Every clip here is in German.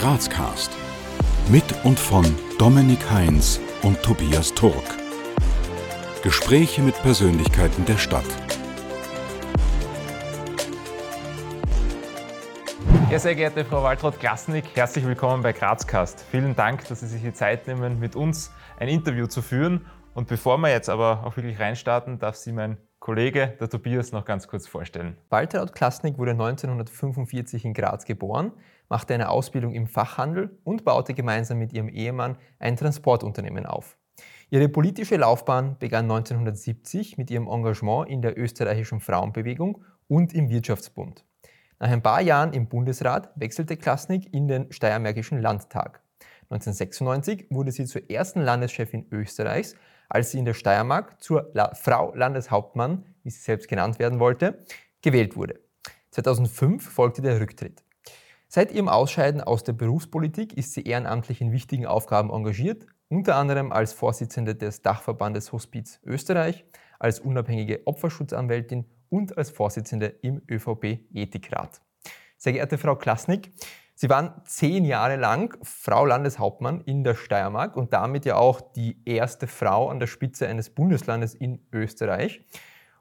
Grazcast. Mit und von Dominik Heinz und Tobias Turk. Gespräche mit Persönlichkeiten der Stadt. Ja, sehr geehrte Frau Waltraud-Klasnik, herzlich willkommen bei Grazcast. Vielen Dank, dass Sie sich die Zeit nehmen, mit uns ein Interview zu führen. Und bevor wir jetzt aber auch wirklich reinstarten, darf Sie mein Kollege, der Tobias, noch ganz kurz vorstellen. Waltraud Klasnik wurde 1945 in Graz geboren, machte eine Ausbildung im Fachhandel und baute gemeinsam mit ihrem Ehemann ein Transportunternehmen auf. Ihre politische Laufbahn begann 1970 mit ihrem Engagement in der österreichischen Frauenbewegung und im Wirtschaftsbund. Nach ein paar Jahren im Bundesrat wechselte Klasnik in den Steiermärkischen Landtag. 1996 wurde sie zur ersten Landeschefin Österreichs als sie in der Steiermark zur La Frau Landeshauptmann, wie sie selbst genannt werden wollte, gewählt wurde. 2005 folgte der Rücktritt. Seit ihrem Ausscheiden aus der Berufspolitik ist sie ehrenamtlich in wichtigen Aufgaben engagiert, unter anderem als Vorsitzende des Dachverbandes Hospiz Österreich, als unabhängige Opferschutzanwältin und als Vorsitzende im ÖVP-Ethikrat. Sehr geehrte Frau Klasnik, Sie waren zehn Jahre lang Frau Landeshauptmann in der Steiermark und damit ja auch die erste Frau an der Spitze eines Bundeslandes in Österreich.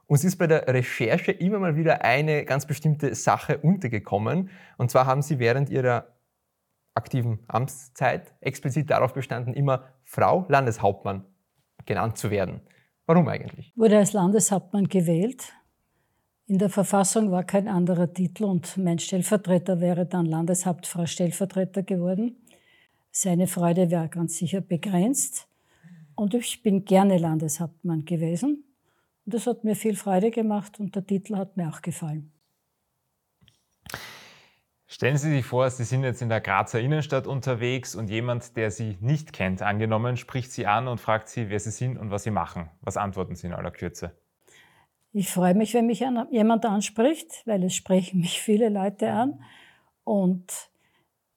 Uns ist bei der Recherche immer mal wieder eine ganz bestimmte Sache untergekommen. Und zwar haben Sie während Ihrer aktiven Amtszeit explizit darauf bestanden, immer Frau Landeshauptmann genannt zu werden. Warum eigentlich? Wurde als Landeshauptmann gewählt in der Verfassung war kein anderer Titel und mein Stellvertreter wäre dann Landeshauptfrau Stellvertreter geworden. Seine Freude wäre ganz sicher begrenzt. Und ich bin gerne Landeshauptmann gewesen. Und das hat mir viel Freude gemacht und der Titel hat mir auch gefallen. Stellen Sie sich vor, Sie sind jetzt in der Grazer Innenstadt unterwegs und jemand, der Sie nicht kennt, angenommen, spricht Sie an und fragt Sie, wer Sie sind und was Sie machen. Was antworten Sie in aller Kürze? Ich freue mich, wenn mich jemand anspricht, weil es sprechen mich viele Leute an. Und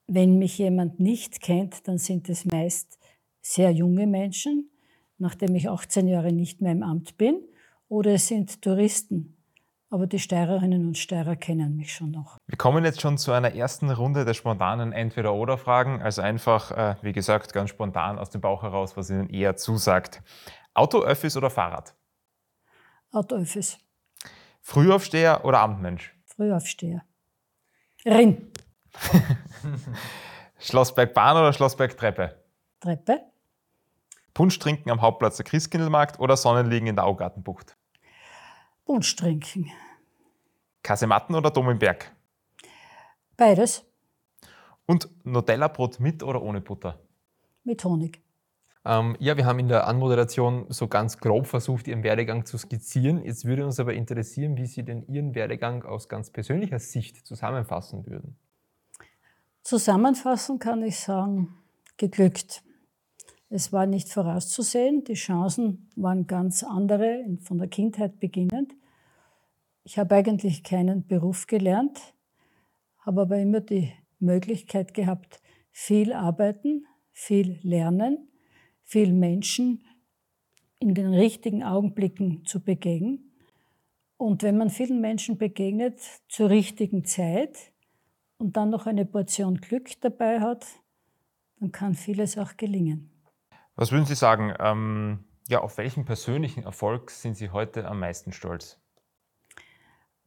wenn mich jemand nicht kennt, dann sind es meist sehr junge Menschen, nachdem ich 18 Jahre nicht mehr im Amt bin, oder es sind Touristen. Aber die Steirerinnen und Steirer kennen mich schon noch. Wir kommen jetzt schon zu einer ersten Runde der spontanen Entweder-Oder-Fragen. Also einfach, äh, wie gesagt, ganz spontan aus dem Bauch heraus, was Ihnen eher zusagt. Auto, Öffis oder Fahrrad? Autoöffis. Frühaufsteher oder Abendmensch? Frühaufsteher. Rin. Schlossbergbahn oder Schlossbergtreppe? Treppe. Punsch trinken am Hauptplatz der Christkindlmarkt oder Sonnenliegen in der Augartenbucht? Punsch trinken. Kasematten oder Dom im Berg? Beides. Und Nutella-Brot mit oder ohne Butter? Mit Honig. Ähm, ja, wir haben in der Anmoderation so ganz grob versucht, Ihren Werdegang zu skizzieren. Jetzt würde uns aber interessieren, wie Sie denn Ihren Werdegang aus ganz persönlicher Sicht zusammenfassen würden. Zusammenfassen kann ich sagen, geglückt. Es war nicht vorauszusehen, die Chancen waren ganz andere, von der Kindheit beginnend. Ich habe eigentlich keinen Beruf gelernt, habe aber immer die Möglichkeit gehabt, viel arbeiten, viel lernen vielen Menschen in den richtigen Augenblicken zu begegnen. Und wenn man vielen Menschen begegnet zur richtigen Zeit und dann noch eine Portion Glück dabei hat, dann kann vieles auch gelingen. Was würden Sie sagen? Ähm, ja, auf welchen persönlichen Erfolg sind Sie heute am meisten stolz?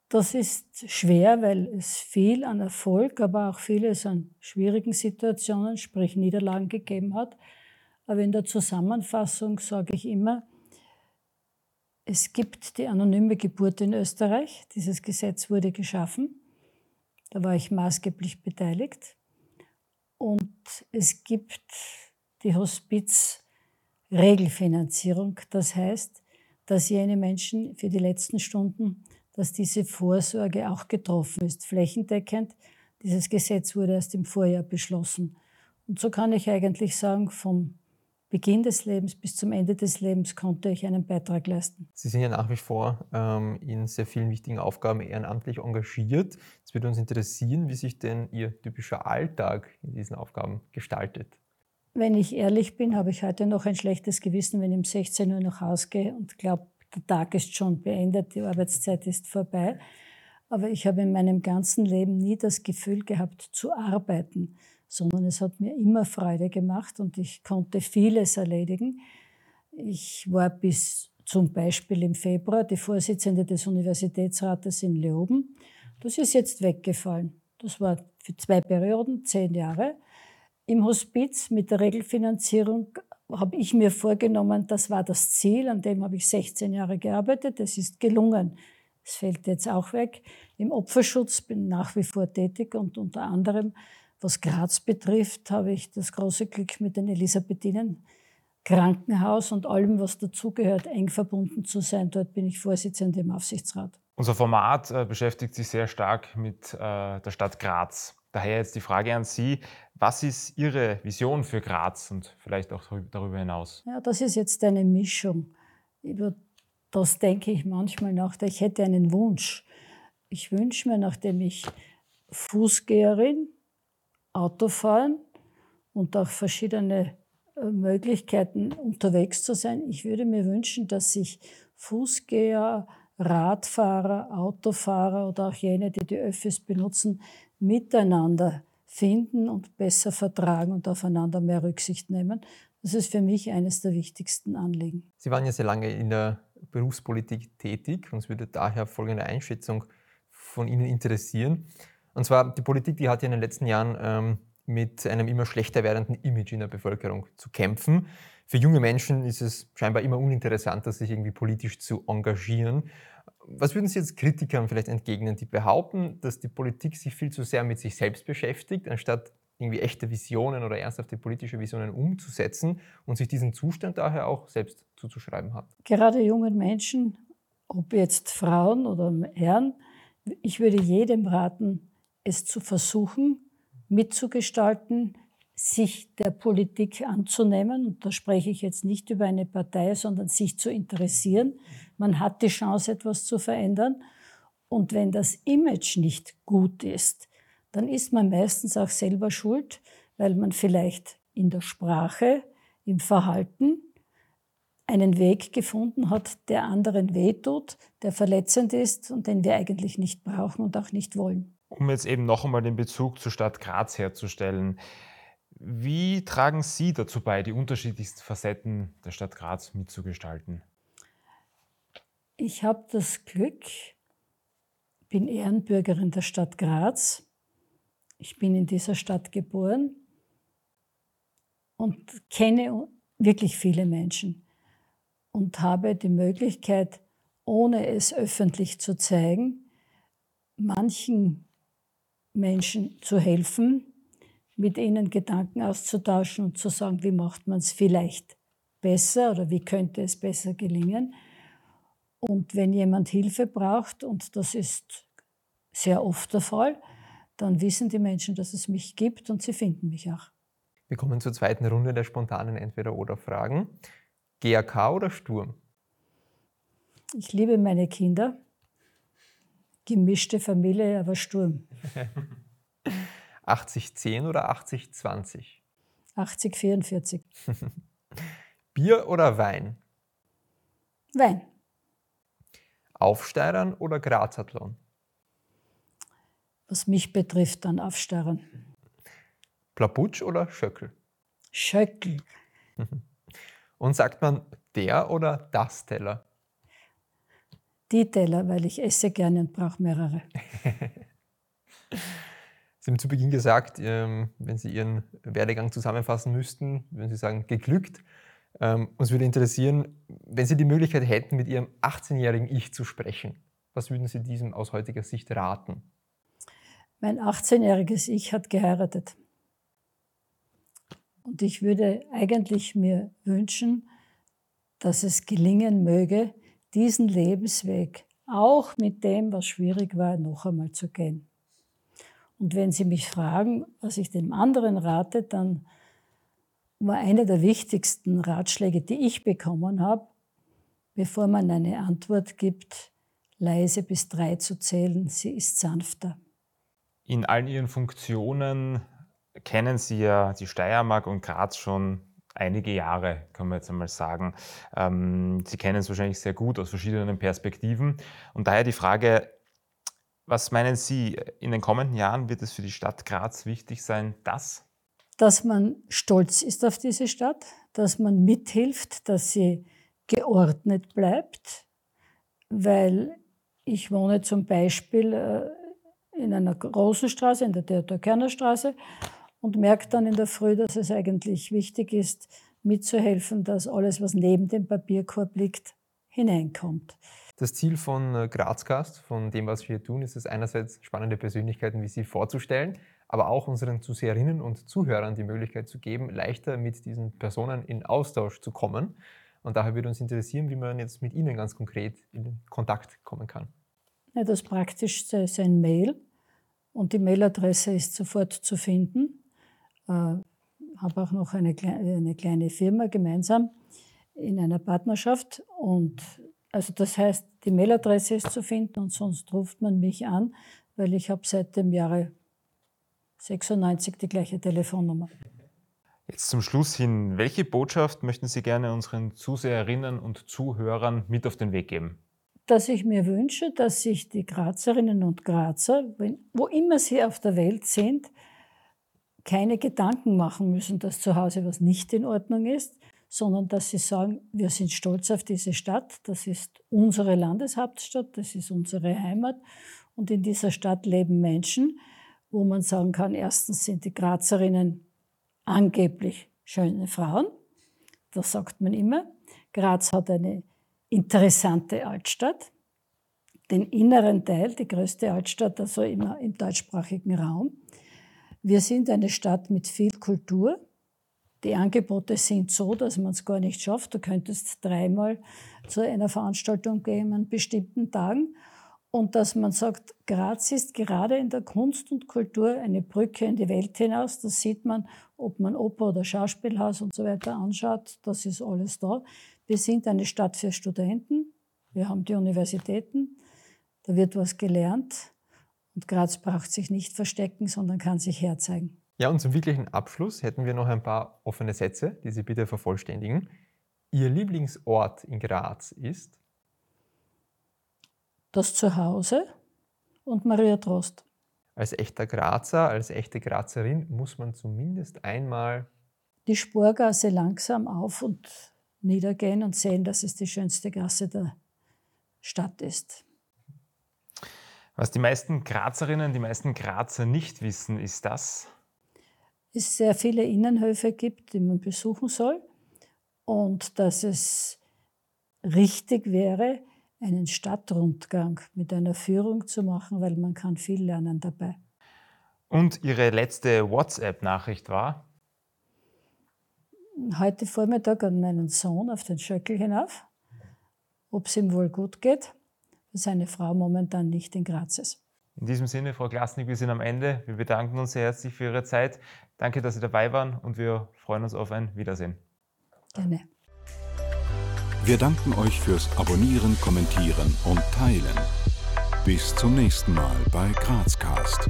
Das ist schwer, weil es viel an Erfolg, aber auch vieles an schwierigen Situationen, sprich Niederlagen gegeben hat. Aber in der Zusammenfassung sage ich immer, es gibt die anonyme Geburt in Österreich. Dieses Gesetz wurde geschaffen. Da war ich maßgeblich beteiligt. Und es gibt die Hospiz-Regelfinanzierung. Das heißt, dass jene Menschen für die letzten Stunden, dass diese Vorsorge auch getroffen ist, flächendeckend. Dieses Gesetz wurde erst im Vorjahr beschlossen. Und so kann ich eigentlich sagen, vom Beginn des Lebens bis zum Ende des Lebens konnte ich einen Beitrag leisten. Sie sind ja nach wie vor ähm, in sehr vielen wichtigen Aufgaben ehrenamtlich engagiert. Es würde uns interessieren, wie sich denn Ihr typischer Alltag in diesen Aufgaben gestaltet. Wenn ich ehrlich bin, habe ich heute noch ein schlechtes Gewissen, wenn ich um 16 Uhr nach Hause gehe und glaube, der Tag ist schon beendet, die Arbeitszeit ist vorbei. aber ich habe in meinem ganzen Leben nie das Gefühl gehabt zu arbeiten, sondern es hat mir immer Freude gemacht und ich konnte vieles erledigen. Ich war bis zum Beispiel im Februar die Vorsitzende des Universitätsrates in Leoben. Das ist jetzt weggefallen. Das war für zwei Perioden, zehn Jahre. Im Hospiz mit der Regelfinanzierung habe ich mir vorgenommen, das war das Ziel, an dem habe ich 16 Jahre gearbeitet. Das ist gelungen. Es fällt jetzt auch weg. Im Opferschutz bin ich nach wie vor tätig und unter anderem, was Graz betrifft, habe ich das große Glück mit den Elisabethinen Krankenhaus und allem, was dazugehört, eng verbunden zu sein. Dort bin ich Vorsitzende im Aufsichtsrat. Unser Format äh, beschäftigt sich sehr stark mit äh, der Stadt Graz. Daher jetzt die Frage an Sie, was ist Ihre Vision für Graz und vielleicht auch darüber hinaus? Ja, das ist jetzt eine Mischung. Über das denke ich manchmal nach. Ich hätte einen Wunsch. Ich wünsche mir, nachdem ich Fußgeherin, Autofahren und auch verschiedene äh, Möglichkeiten unterwegs zu sein. Ich würde mir wünschen, dass sich Fußgänger, Radfahrer, Autofahrer oder auch jene, die die Öffis benutzen, miteinander finden und besser vertragen und aufeinander mehr Rücksicht nehmen. Das ist für mich eines der wichtigsten Anliegen. Sie waren ja sehr lange in der Berufspolitik tätig. Uns würde daher folgende Einschätzung von Ihnen interessieren. Und zwar, die Politik, die hat ja in den letzten Jahren ähm, mit einem immer schlechter werdenden Image in der Bevölkerung zu kämpfen. Für junge Menschen ist es scheinbar immer uninteressanter, sich irgendwie politisch zu engagieren. Was würden Sie jetzt Kritikern vielleicht entgegnen, die behaupten, dass die Politik sich viel zu sehr mit sich selbst beschäftigt, anstatt irgendwie echte Visionen oder ernsthafte politische Visionen umzusetzen und sich diesen Zustand daher auch selbst zuzuschreiben hat? Gerade jungen Menschen, ob jetzt Frauen oder Herren, ich würde jedem raten, es zu versuchen, mitzugestalten, sich der Politik anzunehmen. Und da spreche ich jetzt nicht über eine Partei, sondern sich zu interessieren. Man hat die Chance, etwas zu verändern. Und wenn das Image nicht gut ist, dann ist man meistens auch selber schuld, weil man vielleicht in der Sprache, im Verhalten einen Weg gefunden hat, der anderen wehtut, der verletzend ist und den wir eigentlich nicht brauchen und auch nicht wollen um jetzt eben noch einmal den Bezug zur Stadt Graz herzustellen. Wie tragen Sie dazu bei, die unterschiedlichsten Facetten der Stadt Graz mitzugestalten? Ich habe das Glück, bin Ehrenbürgerin der Stadt Graz. Ich bin in dieser Stadt geboren und kenne wirklich viele Menschen und habe die Möglichkeit, ohne es öffentlich zu zeigen, manchen Menschen zu helfen, mit ihnen Gedanken auszutauschen und zu sagen, wie macht man es vielleicht besser oder wie könnte es besser gelingen. Und wenn jemand Hilfe braucht, und das ist sehr oft der Fall, dann wissen die Menschen, dass es mich gibt und sie finden mich auch. Wir kommen zur zweiten Runde der spontanen Entweder-Oder-Fragen. GAK oder Sturm? Ich liebe meine Kinder gemischte Familie, aber Sturm. 80-10 oder 80-20? 80-44. Bier oder Wein? Wein. Aufsteirern oder Grazathlon? Was mich betrifft, dann Aufsteirern. Plaputsch oder Schöckel? Schöckel. Und sagt man der oder das Teller? die Teller, weil ich esse gerne und brauche mehrere. Sie haben zu Beginn gesagt, ähm, wenn Sie Ihren Werdegang zusammenfassen müssten, würden Sie sagen, geglückt. Ähm, uns würde interessieren, wenn Sie die Möglichkeit hätten, mit Ihrem 18-jährigen Ich zu sprechen, was würden Sie diesem aus heutiger Sicht raten? Mein 18-jähriges Ich hat geheiratet. Und ich würde eigentlich mir wünschen, dass es gelingen möge, diesen Lebensweg auch mit dem, was schwierig war, noch einmal zu gehen. Und wenn Sie mich fragen, was ich dem anderen rate, dann war einer der wichtigsten Ratschläge, die ich bekommen habe, bevor man eine Antwort gibt, leise bis drei zu zählen, sie ist sanfter. In allen Ihren Funktionen kennen Sie ja die Steiermark und Graz schon einige Jahre, kann man jetzt einmal sagen. Ähm, Sie kennen es wahrscheinlich sehr gut aus verschiedenen Perspektiven. Und daher die Frage, Was meinen Sie, in den kommenden Jahren wird es für die Stadt Graz wichtig sein, dass? Dass man stolz ist auf diese Stadt, dass man mithilft, dass sie geordnet bleibt, weil ich wohne zum Beispiel äh, in einer großen Straße, in der Theodor-Kerner Straße, und merke dann in der Früh, dass es eigentlich wichtig ist, mitzuhelfen, dass alles, was neben dem Papierkorb liegt, hineinkommt. Das Ziel von äh, Grazcast, von dem, was wir tun, ist es einerseits, spannende Persönlichkeiten wie Sie vorzustellen, aber auch unseren Zuseherinnen und Zuhörern die Möglichkeit zu geben, leichter mit diesen Personen in Austausch zu kommen. Und daher würde uns interessieren, wie man jetzt mit Ihnen ganz konkret in Kontakt kommen kann. Ja, das Praktischste ist ein Mail und die Mailadresse ist sofort zu finden. Ich äh, habe auch noch eine, eine kleine Firma gemeinsam in einer Partnerschaft und also das heißt, die Mailadresse ist zu finden und sonst ruft man mich an, weil ich habe seit dem Jahre 96 die gleiche Telefonnummer. Jetzt zum Schluss hin, welche Botschaft möchten Sie gerne unseren Zuseherinnen und Zuhörern mit auf den Weg geben? Dass ich mir wünsche, dass sich die Grazerinnen und Grazer, wo immer sie auf der Welt sind, keine Gedanken machen müssen, dass zu Hause was nicht in Ordnung ist, sondern dass sie sagen, wir sind stolz auf diese Stadt, das ist unsere Landeshauptstadt, das ist unsere Heimat und in dieser Stadt leben Menschen, wo man sagen kann, erstens sind die Grazerinnen angeblich schöne Frauen, das sagt man immer. Graz hat eine interessante Altstadt, den inneren Teil, die größte Altstadt, also immer im deutschsprachigen Raum. Wir sind eine Stadt mit viel Kultur. Die Angebote sind so, dass man es gar nicht schafft. Du könntest dreimal zu einer Veranstaltung gehen an bestimmten Tagen. Und dass man sagt, Graz ist gerade in der Kunst und Kultur eine Brücke in die Welt hinaus. Das sieht man, ob man Oper oder Schauspielhaus und so weiter anschaut. Das ist alles da. Wir sind eine Stadt für Studenten. Wir haben die Universitäten. Da wird was gelernt. Und Graz braucht sich nicht verstecken, sondern kann sich herzeigen. Ja, und zum wirklichen Abschluss hätten wir noch ein paar offene Sätze, die Sie bitte vervollständigen. Ihr Lieblingsort in Graz ist? Das Zuhause und Maria Trost. Als echter Grazer, als echte Grazerin muss man zumindest einmal die Spurgasse langsam auf und niedergehen und sehen, dass es die schönste Gasse der Stadt ist. Was die meisten Grazerinnen, die meisten Grazer nicht wissen, ist das? Es sehr viele Innenhöfe gibt, die man besuchen soll und dass es richtig wäre, einen Stadtrundgang mit einer Führung zu machen, weil man kann viel lernen dabei. Und Ihre letzte WhatsApp-Nachricht war? Heute Vormittag an meinen Sohn auf den Schöckel hinauf, ob es ihm wohl gut geht seine Frau momentan nicht in Graz ist. In diesem Sinne, Frau Glasnik, wir sind am Ende. Wir bedanken uns sehr herzlich für Ihre Zeit. Danke, dass Sie dabei waren und wir freuen uns auf ein Wiedersehen. Gerne. Wir danken euch fürs Abonnieren, Kommentieren und Teilen. Bis zum nächsten Mal bei Grazcast.